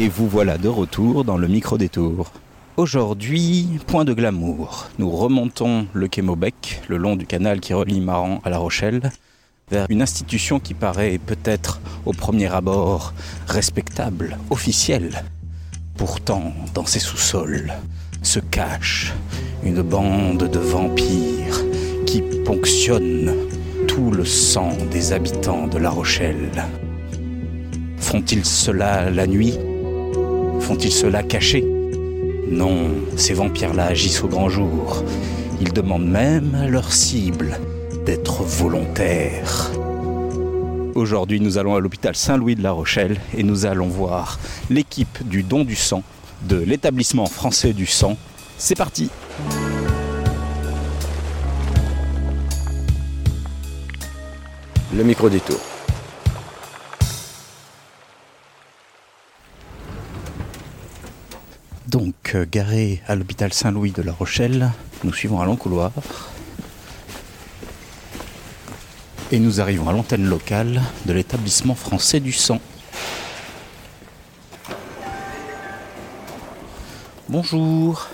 Et vous voilà de retour dans le micro-détour. Aujourd'hui, point de glamour. Nous remontons le quai Maubec, le long du canal qui relie Maran à La Rochelle, vers une institution qui paraît peut-être au premier abord respectable, officielle. Pourtant, dans ses sous-sols se cache une bande de vampires qui ponctionnent tout le sang des habitants de La Rochelle. Font-ils cela la nuit? Font-ils cela caché Non, ces vampires-là agissent au grand jour. Ils demandent même à leur cible d'être volontaires. Aujourd'hui, nous allons à l'hôpital Saint-Louis de La Rochelle et nous allons voir l'équipe du don du sang de l'établissement français du sang. C'est parti Le micro-détour. Donc, euh, garé à l'hôpital Saint-Louis de La Rochelle, nous suivons un long couloir. Et nous arrivons à l'antenne locale de l'établissement français du sang. Bonjour.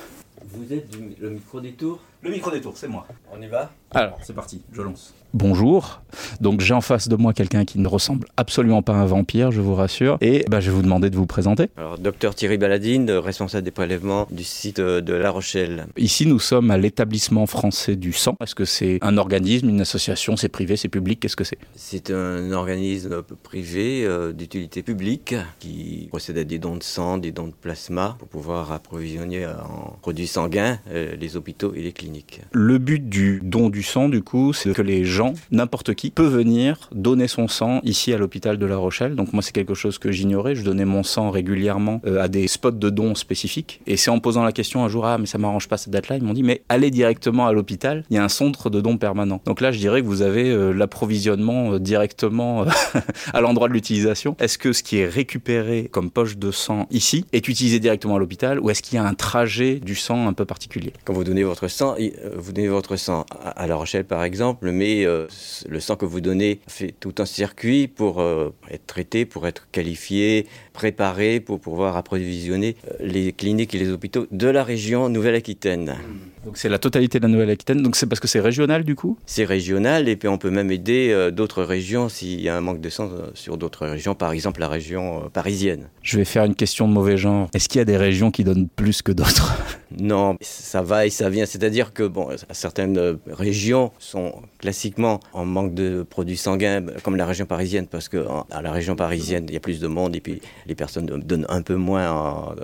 Vous êtes le micro-détour Le micro-détour, c'est moi. On y va Alors, c'est parti, je lance. Bonjour. Donc, j'ai en face de moi quelqu'un qui ne ressemble absolument pas à un vampire, je vous rassure. Et bah, je vais vous demander de vous présenter. Alors, docteur Thierry Baladine, responsable des prélèvements du site euh, de La Rochelle. Ici, nous sommes à l'établissement français du sang. Est-ce que c'est un organisme, une association, c'est privé, c'est public? Qu'est-ce que c'est? C'est un organisme privé euh, d'utilité publique qui procède à des dons de sang, des dons de plasma pour pouvoir approvisionner en produits sanguins euh, les hôpitaux et les cliniques. Le but du don du sang, du coup, c'est que les gens, n'importe qui, peut venir donner son sang ici à l'hôpital de La Rochelle. Donc moi, c'est quelque chose que j'ignorais. Je donnais mon sang régulièrement euh, à des spots de dons spécifiques. Et c'est en posant la question un jour, ah, mais ça m'arrange pas cette date-là, ils m'ont dit, mais allez directement à l'hôpital, il y a un centre de dons permanent. Donc là, je dirais que vous avez euh, l'approvisionnement euh, directement à l'endroit de l'utilisation. Est-ce que ce qui est récupéré comme poche de sang ici est utilisé directement à l'hôpital ou est-ce qu'il y a un trajet du sang un peu particulier? Quand vous donnez votre sang, vous donnez votre sang à La Rochelle par exemple, mais euh, le sang que vous donnez fait tout un circuit pour euh, être traité, pour être qualifié, préparé, pour pouvoir approvisionner euh, les cliniques et les hôpitaux de la région Nouvelle-Aquitaine. Donc c'est la totalité de la Nouvelle-Aquitaine. Donc c'est parce que c'est régional du coup? C'est régional et puis on peut même aider euh, d'autres régions s'il y a un manque de sang euh, sur d'autres régions, par exemple la région euh, parisienne. Je vais faire une question de mauvais genre. Est-ce qu'il y a des régions qui donnent plus que d'autres? Non, ça va et ça vient. C'est-à-dire que bon, certaines régions sont classiquement en manque de produits sanguins, comme la région parisienne, parce que en- à la région parisienne, il y a plus de monde et puis les personnes donnent un peu moins en,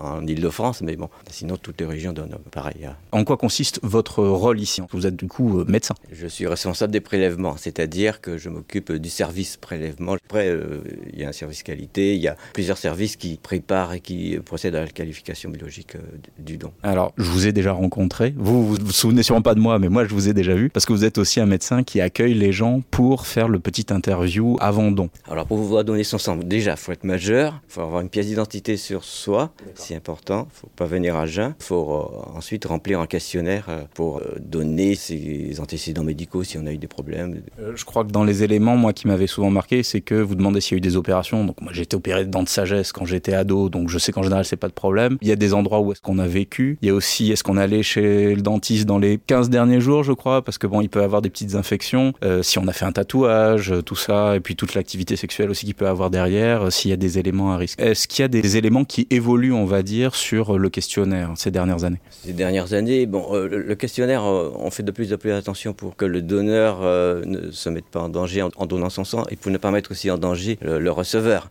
en Ile-de-France, mais bon, sinon toutes les régions donnent pareil. hein. En quoi consiste votre rôle ici? Vous êtes du coup euh, médecin. Je suis responsable des prélèvements, c'est-à-dire que je m'occupe du service prélèvement. Après, euh, il y a un service qualité, il y a plusieurs services qui préparent et qui procèdent à la qualification biologique euh, du don. Alors, je vous ai déjà rencontré. Vous, vous vous souvenez sûrement pas de moi, mais moi, je vous ai déjà vu. Parce que vous êtes aussi un médecin qui accueille les gens pour faire le petit interview avant don. Alors pour pouvoir donner son sang, déjà, il faut être majeur, il faut avoir une pièce d'identité sur soi, c'est important, il faut pas venir à jeun. Il faut euh, ensuite remplir un questionnaire euh, pour euh, donner ses antécédents médicaux si on a eu des problèmes. Euh, je crois que dans les éléments, moi, qui m'avaient souvent marqué, c'est que vous demandez s'il y a eu des opérations. Donc, moi, j'ai été opéré de dents de sagesse quand j'étais ado, donc je sais qu'en général, c'est pas de problème. Il y a des endroits où est-ce qu'on a vécu. Il y a aussi, est-ce qu'on allait chez le dentiste dans les 15 derniers jours, je crois, parce que bon, il peut avoir des petites infections. Euh, si on a fait un tatouage, tout ça, et puis toute l'activité sexuelle aussi qu'il peut avoir derrière, euh, s'il y a des éléments à risque. Est-ce qu'il y a des éléments qui évoluent, on va dire, sur le questionnaire ces dernières années? Ces dernières années, bon, euh, le, questionnaire, euh, on fait de plus en plus attention pour que le donneur euh, ne se mette pas en danger en, en donnant son sang et pour ne pas mettre aussi en danger le, le receveur.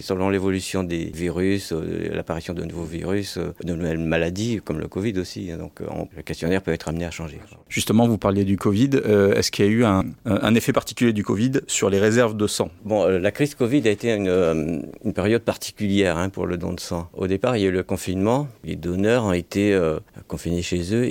Selon l'évolution des virus, l'apparition de nouveaux virus, de nouvelles maladies, comme le Covid aussi, hein, donc on- le questionnaire peut être amené à changer. Justement, vous parliez du Covid. Est-ce qu'il y a eu un, un effet particulier du Covid sur les réserves de sang? Bon, la crise Covid a été une, une période particulière hein, pour le don de sang. Au départ, il y a eu le confinement. Les donneurs ont été confinés chez eux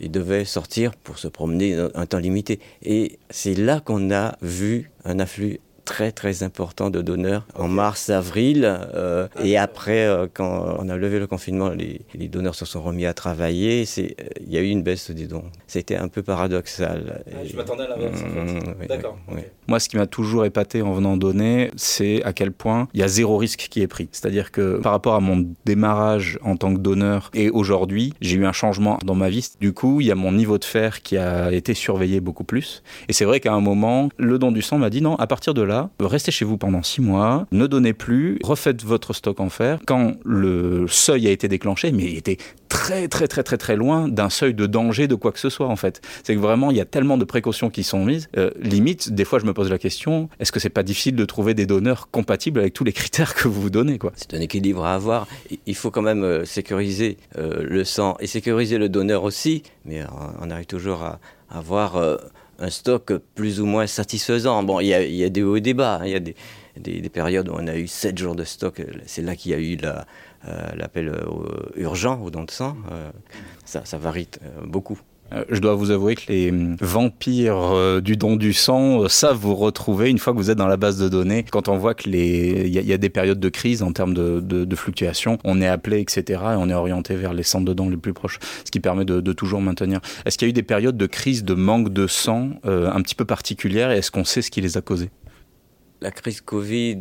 et devaient sortir pour se promener un temps limité. Et c'est là qu'on a vu un afflux très très important de donneurs en mars, avril. Euh, et après, euh, quand on a levé le confinement, les, les donneurs se sont remis à travailler. C'est, euh, il y a eu une baisse des dons. C'était un peu paradoxal. Ah, je m'attendais à l'inverse. Mmh, en fait. oui, D'accord. oui. Moi, ce qui m'a toujours épaté en venant donner, c'est à quel point il y a zéro risque qui est pris. C'est-à-dire que par rapport à mon démarrage en tant que donneur et aujourd'hui, j'ai eu un changement dans ma vie. Du coup, il y a mon niveau de fer qui a été surveillé beaucoup plus. Et c'est vrai qu'à un moment, le don du sang m'a dit non, à partir de là, restez chez vous pendant six mois, ne donnez plus, refaites votre stock en fer. Quand le seuil a été déclenché, mais il était très très très très très loin d'un seuil de danger de quoi que ce soit en fait. C'est que vraiment il y a tellement de précautions qui sont mises. Euh, limite, des fois je me pose la question, est-ce que c'est pas difficile de trouver des donneurs compatibles avec tous les critères que vous vous donnez C'est un équilibre à avoir. Il- faut quand même euh, sécuriser euh, le sang et sécuriser le donneur aussi, mais on arrive toujours à avoir un stock plus ou moins satisfaisant. Bon, il y a, des hauts et des bas. Il y a des, des- des périodes où on a eu 7 jours de stock. C'est là qu'il y a eu euh, l'appel euh, urgent au don de sang. Ça, ça varie euh, beaucoup. Euh, Je dois vous avouer que les hum, vampires euh, du don du sang euh, savent vous retrouver une fois que vous êtes dans la base de données. Quand on voit que les, il y, a- des périodes de crise en termes de, de, de fluctuation, on est appelé, etc. Et on est orienté vers les centres de dons les plus proches, ce qui permet de, toujours maintenir. Est-ce qu'il y a eu des périodes de crise, de manque de sang un petit peu particulières et est-ce qu'on sait ce qui les a causées? La crise Covid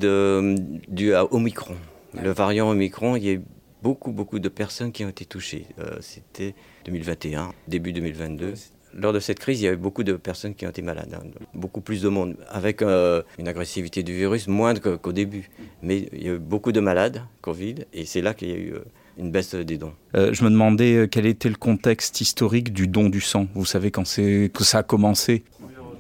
due à Omicron, le variant Omicron, il y a beaucoup, beaucoup de personnes qui ont été touchées. Euh, C'était 2021, début 2022. Lors de cette crise, il y a eu beaucoup de personnes qui ont été malades, hein, beaucoup plus de monde, avec euh, une agressivité du virus moindre qu'au début. Mais il y a eu beaucoup de malades, Covid, et c'est là qu'il y a eu euh, une baisse des dons. Euh, Je me demandais quel était le contexte historique du don du sang. Vous savez quand c'est que ça a commencé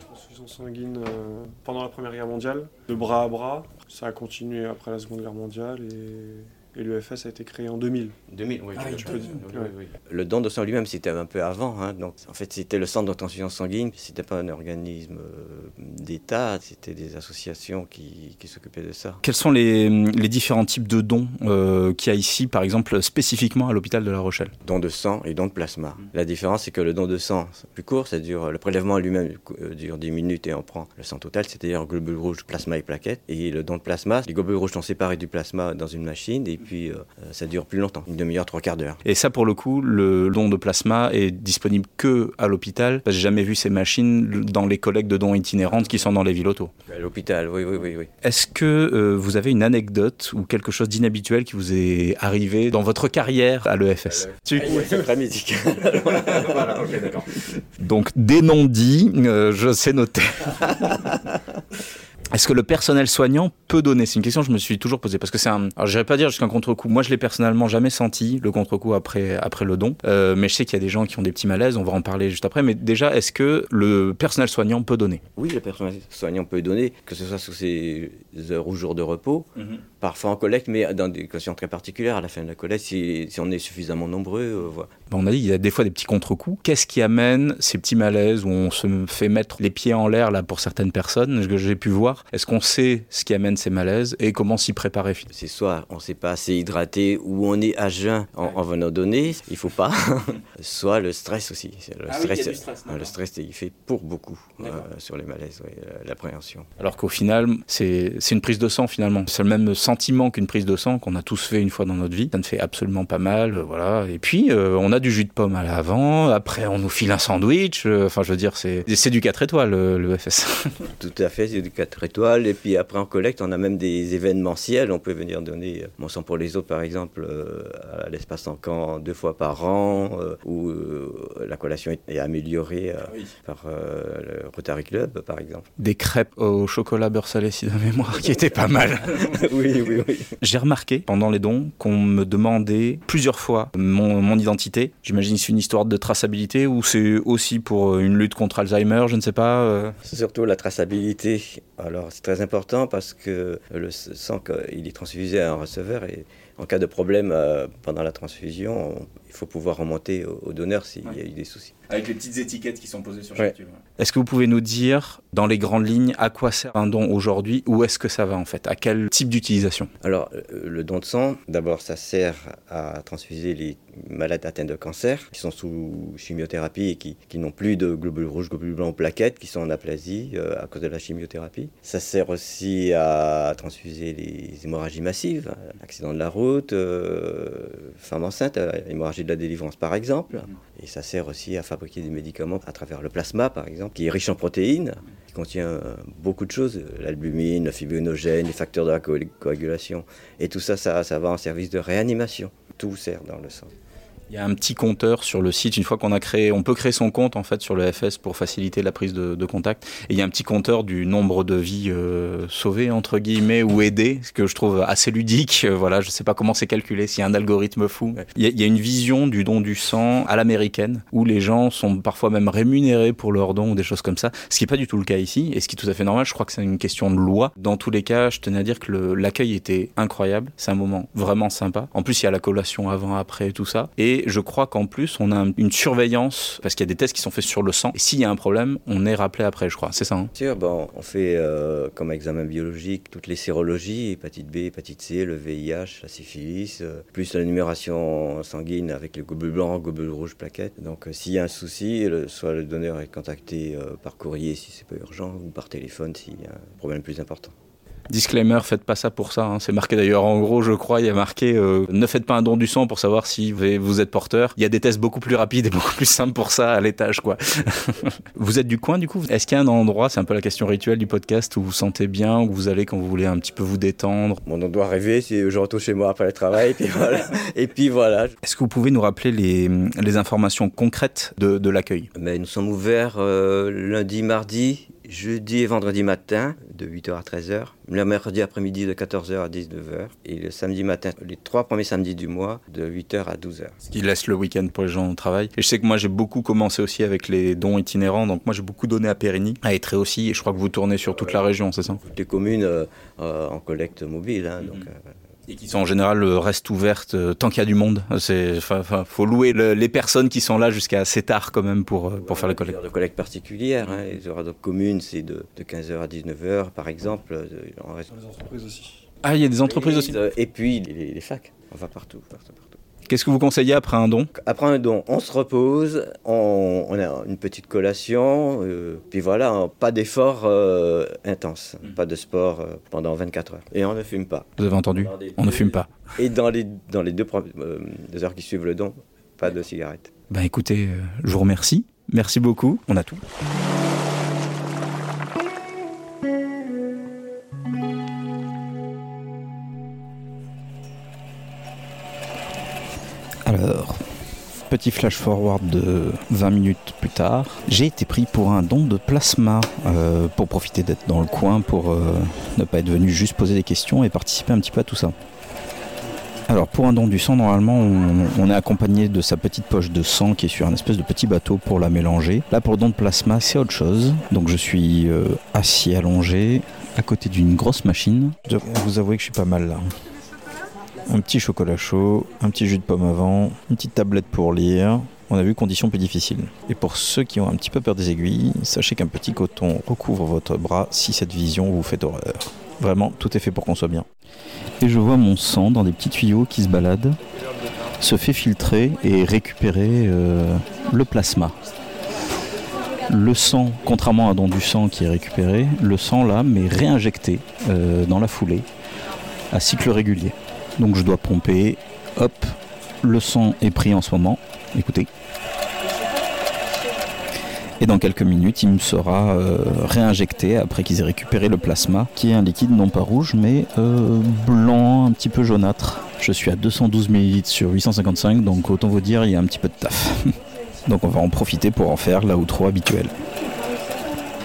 transfusion sanguine euh, pendant la Première Guerre mondiale, de bras à bras. Ça a continué après la Seconde Guerre mondiale et, et l'EFS a été créé en 2000. 2000, oui. Ah, oui, peux oui, dire. oui. Le don de sang lui-même, c'était un peu avant. hein, donc, en fait, c'était le centre de transfusion sanguine. C'était pas un organisme euh, d'État, c'était des associations qui, qui s'occupaient de ça. Quels sont les, les différents types de dons euh, qu'il y a ici, par exemple, spécifiquement à l'hôpital de La Rochelle? Don de sang et don de plasma. La différence, c'est que le don de sang, c'est plus court, ça dure, le prélèvement lui-même euh, dure 10 minutes et on prend le sang total, c'est-à-dire globules rouges, plasma et plaquettes. Et le don de plasma, les globules rouges sont séparés du plasma dans une machine et puis euh, ça dure plus longtemps, une demi-heure, trois quarts d'heure. Et ça, pour le coup, le don de plasma est disponible que à l'hôpital. J'ai jamais vu ces machines dans les collègues de dons itinérantes qui sont dans les villes autour. À l'hôpital, oui, oui, oui, oui. Est-ce que euh, vous avez une anecdote ou quelque chose d'inhabituel qui vous est arrivé dans votre carrière à l'EFS Tu- C'est très musical. Donc, des noms dits, euh, je sais noter. Est-ce que le personnel soignant peut donner? C'est une question que je me suis toujours posée parce que c'est un. Alors, je pas dire jusqu'à un contre-coup. Moi, je l'ai personnellement jamais senti le contre-coup après après le don, Euh, mais je sais qu'il y a des gens qui ont des petits malaises. On va en parler juste après. Mais déjà, est-ce que le personnel soignant peut donner? Oui, le personnel soignant peut donner, que ce soit sous ses heures ou jours de repos, parfois en collecte, mais dans des conditions très particulières. À la fin de la collecte, si, si on est suffisamment nombreux, euh, voilà. On a dit il y a des fois des petits contre-coups. Qu'est-ce qui amène ces petits malaises où on se fait mettre les pieds en l'air là pour certaines personnes que j'ai pu voir? Est-ce qu'on sait ce qui amène ces malaises et comment s'y préparer c'est soit on ne s'est pas assez hydraté ou on est à jeun en, en venant donner, il faut pas. soit le stress aussi. Le Ah oui, il y a stress, du stress, euh, le stress, il fait pour beaucoup euh, sur les malaises, l'appréhension. Alors qu'au final, c'est une prise de sang finalement. C'est le même sentiment qu'une prise de sang qu'on a tous fait une fois dans notre vie. Ça ne fait absolument pas mal, euh, voilà. Et puis euh, on a du jus de pomme à l'avant. Après, on nous file un sandwich. euh, Enfin, je veux dire, c'est c'est du 4 étoiles le, le FS. Tout à fait, c'est du 4 étoiles. Et puis après, en collecte, on a même des événementiels. On peut venir donner mon sang pour les autres, par exemple, à l'espace en camp deux fois par an, où la collation est- améliorée par le Rotary Club, par exemple. Des crêpes au chocolat beurre salé, si de mémoire, qui étaient pas mal. oui, oui, oui. J'ai remarqué pendant les dons qu'on me demandait plusieurs fois mon, mon identité. J'imagine que c'est une histoire de traçabilité ou c'est aussi pour euh, une lutte contre Alzheimer, je ne sais pas. euh. C'est surtout la traçabilité. Alors c'est très important parce que le sang, il est transfusé à un receveur et en cas de problème euh, pendant la transfusion, on- il faut pouvoir remonter au, au donneur s'il y a eu des soucis. Avec les petites étiquettes qui sont posées sur chaque tube. Est-ce que vous pouvez nous dire, dans les grandes lignes, à quoi sert un don aujourd'hui Où est-ce que ça va en fait? À quel type d'utilisation? Alors euh, le don de sang, d'abord ça sert à transfuser les malades atteints de cancer, qui sont sous chimiothérapie et qui, qui n'ont plus de globules rouges, globules blancs ou plaquettes, qui sont en aplasie euh, à cause de la chimiothérapie. Ça sert aussi à transfuser les hémorragies massives, accident de la route, euh, femme enceinte, euh, hémorragie de la délivrance par exemple. Et ça sert aussi à fabriquer des médicaments à travers le plasma par exemple, qui est riche en protéines, qui contient beaucoup de choses, l'albumine, le fibrinogène, les facteurs de la coagulation. Et tout ça, ça, ça va en service de réanimation. Tout sert dans le sang. Il y a un petit compteur sur le site. Une fois qu'on a créé, on peut créer son compte en fait sur le FS pour faciliter la prise de, contact. Et il y a un petit compteur du nombre de vies euh, sauvées entre guillemets ou aidées, ce que je trouve assez ludique. Euh, voilà, je sais pas comment c'est calculé, s'il y a un algorithme fou. Il y, a, il y, a, une vision du don du sang à l'américaine où les gens sont parfois même rémunérés pour leur don ou des choses comme ça, ce qui est pas du tout le cas ici et ce qui est tout à fait normal. Je crois que c'est une question de loi. Dans tous les cas, je tenais à dire que l'accueil était incroyable. C'est un moment vraiment sympa. En plus, il y a la collation avant, après, tout ça. Et je crois qu'en plus, on a une surveillance, parce qu'il y a des tests qui sont faits sur le sang. Et s'il y a un problème, on est rappelé après, je crois. C'est ça hein Sûr, bon, on fait euh, comme examen biologique toutes les sérologies, hépatite B, hépatite C, le VIH, la syphilis, euh, plus la numération sanguine avec les globules blancs, globules rouges, plaquettes. Donc euh, s'il y a un souci, soit le donneur est contacté par courrier si c'est pas urgent, ou par téléphone s'il y a un problème plus important. Disclaimer, faites pas ça pour ça. Hein. C'est marqué d'ailleurs en gros, je crois, il y a marqué euh, ne faites pas un don du sang pour savoir si vous êtes porteur. Il y a des tests beaucoup plus rapides et beaucoup plus simples pour ça à l'étage, quoi. vous êtes du coin, du coup? Est-ce qu'il y a un endroit, c'est un peu la question rituelle du podcast, où vous sentez bien, où vous allez quand vous voulez un petit peu vous détendre? Mon endroit rêvé, c'est je retourne chez moi après le travail, et puis voilà. et puis voilà. Est-ce que vous pouvez nous rappeler les, les informations concrètes de, de l'accueil? Mais Nous sommes ouverts euh, lundi, mardi jeudi et vendredi matin de 8h à 13h, le mercredi après-midi de 14h à 19h et le samedi matin, les trois premiers samedis du mois de 8h à 12h. Ce qui laisse le week-end pour les gens au travail. Et je sais que moi j'ai beaucoup commencé aussi avec les dons itinérants, donc moi j'ai beaucoup donné à Périgny, à Étré aussi, et je crois que vous tournez sur toute la région, c'est ça? Toutes les communes euh, euh, en collecte mobile, hein, donc... Euh, et qui sont en général euh, restent ouvertes euh, tant qu'il y a du monde. C'est, faut louer les personnes qui sont là jusqu'à assez tard quand même pour, euh, pour faire la collecte. De collecte particulière, hein. les horaires de commune, c'est de, de 15h à 19h par exemple. En reste... les entreprises aussi. Ah, il y a des entreprises aussi. Et puis les, les facs, on va partout, partout, partout. Qu'est-ce que vous conseillez après un don? Après un don, on se repose, on, on a une petite collation, euh, puis voilà, pas d'effort euh, intense, pas de sport euh, pendant 24 heures. Et on ne fume pas. Vous avez entendu? On ne fume pas. Et dans les, dans les deux, deux, heures qui suivent le don, pas de cigarette. Ben écoutez, je vous remercie. Merci beaucoup. On a tout. Petit flash forward de 20 minutes plus tard, j'ai été pris pour un don de plasma euh, pour profiter d'être dans le coin, pour euh, ne pas être venu juste poser des questions et participer un petit peu à tout ça. Alors pour un don du sang, normalement, on, est accompagné de sa petite poche de sang qui est sur un espèce de petit bateau pour la mélanger. Là, pour le don de plasma, c'est autre chose. Donc je suis euh, assis allongé à côté d'une grosse machine. Je vous avouer que je suis pas mal là un petit chocolat chaud, un petit jus de pomme avant, une petite tablette pour lire. On a vu conditions plus difficiles. Et pour ceux qui ont un petit peu peur des aiguilles, sachez qu'un petit coton recouvre votre bras si cette vision vous fait horreur. Vraiment, tout est fait pour qu'on soit bien. Et je vois mon sang dans des petits tuyaux qui se baladent, se fait filtrer et récupérer euh, le plasma. Le sang, contrairement à dans du sang qui est récupéré, le sang là m'est réinjecté euh, dans la foulée à cycle régulier. Donc je dois pomper. Hop, le sang est pris en ce moment. Écoutez. Et dans quelques minutes, il me sera euh, réinjecté après qu'ils aient récupéré le plasma, qui est un liquide non pas rouge, mais euh, blanc, un petit peu jaunâtre. Je suis à 212 ml sur 855, donc autant vous dire, il y a un petit peu de taf. donc on va en profiter pour en faire la outro habituelle.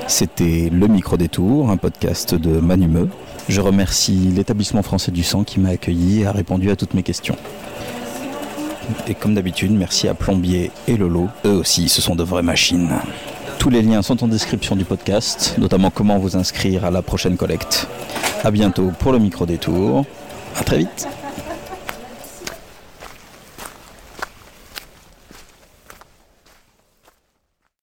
C'était Le Micro Détour, un podcast de Manumeux. Je remercie l'établissement français du sang qui m'a accueilli et a répondu à toutes mes questions. Et comme d'habitude, merci à Plombier et Lolo. Eux aussi, ce sont de vraies machines. Tous les liens sont en description du podcast, notamment comment vous inscrire à la prochaine collecte. A bientôt pour le micro détour. À très vite.